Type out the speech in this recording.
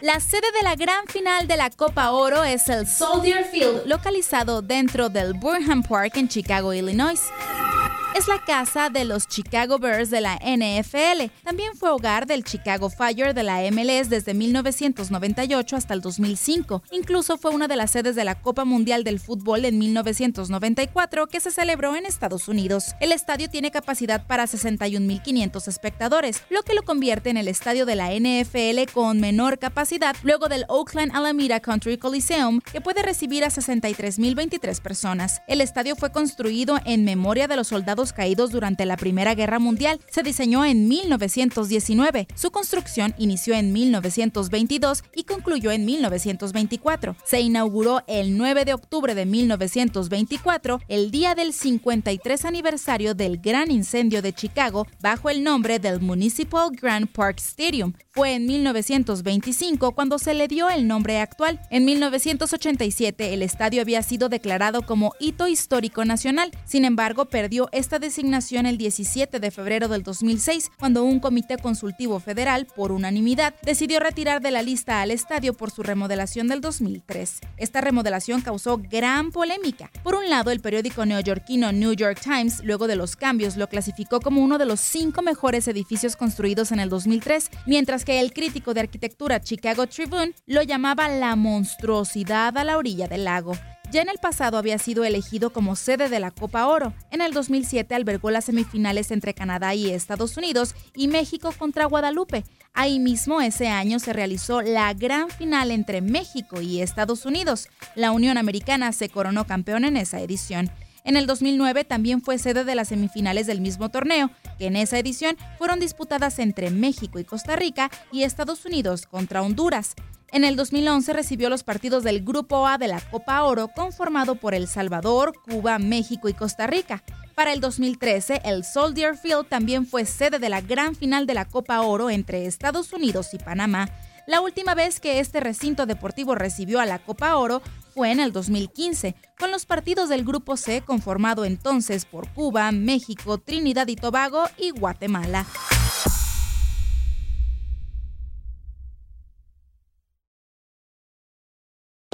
La sede de la gran final de la Copa Oro es el Soldier Field, localizado dentro del Burnham Park en Chicago, Illinois es la casa de los Chicago Bears de la NFL. También fue hogar del Chicago Fire de la MLS desde 1998 hasta el 2005. Incluso fue una de las sedes de la Copa Mundial del Fútbol en 1994 que se celebró en Estados Unidos. El estadio tiene capacidad para 61.500 espectadores, lo que lo convierte en el estadio de la NFL con menor capacidad luego del Oakland Alameda Country Coliseum, que puede recibir a 63.023 personas. El estadio fue construido en memoria de los soldados caídos durante la Primera Guerra Mundial. Se diseñó en 1919. Su construcción inició en 1922 y concluyó en 1924. Se inauguró el 9 de octubre de 1924, el día del 53 aniversario del gran incendio de Chicago, bajo el nombre del Municipal Grand Park Stadium. Fue en 1925 cuando se le dio el nombre actual. En 1987 el estadio había sido declarado como hito histórico nacional. Sin embargo, perdió esta designación el 17 de febrero del 2006 cuando un comité consultivo federal, por unanimidad, decidió retirar de la lista al estadio por su remodelación del 2003. Esta remodelación causó gran polémica. Por un lado, el periódico neoyorquino New York Times, luego de los cambios, lo clasificó como uno de los cinco mejores edificios construidos en el 2003, mientras que el crítico de arquitectura Chicago Tribune lo llamaba la monstruosidad a la orilla del lago. Ya en el pasado había sido elegido como sede de la Copa Oro. En el 2007 albergó las semifinales entre Canadá y Estados Unidos y México contra Guadalupe. Ahí mismo ese año se realizó la gran final entre México y Estados Unidos. La Unión Americana se coronó campeón en esa edición. En el 2009 también fue sede de las semifinales del mismo torneo, que en esa edición fueron disputadas entre México y Costa Rica y Estados Unidos contra Honduras. En el 2011 recibió los partidos del Grupo A de la Copa Oro, conformado por El Salvador, Cuba, México y Costa Rica. Para el 2013, el Soldier Field también fue sede de la gran final de la Copa Oro entre Estados Unidos y Panamá. La última vez que este recinto deportivo recibió a la Copa Oro fue en el 2015, con los partidos del Grupo C conformado entonces por Cuba, México, Trinidad y Tobago y Guatemala.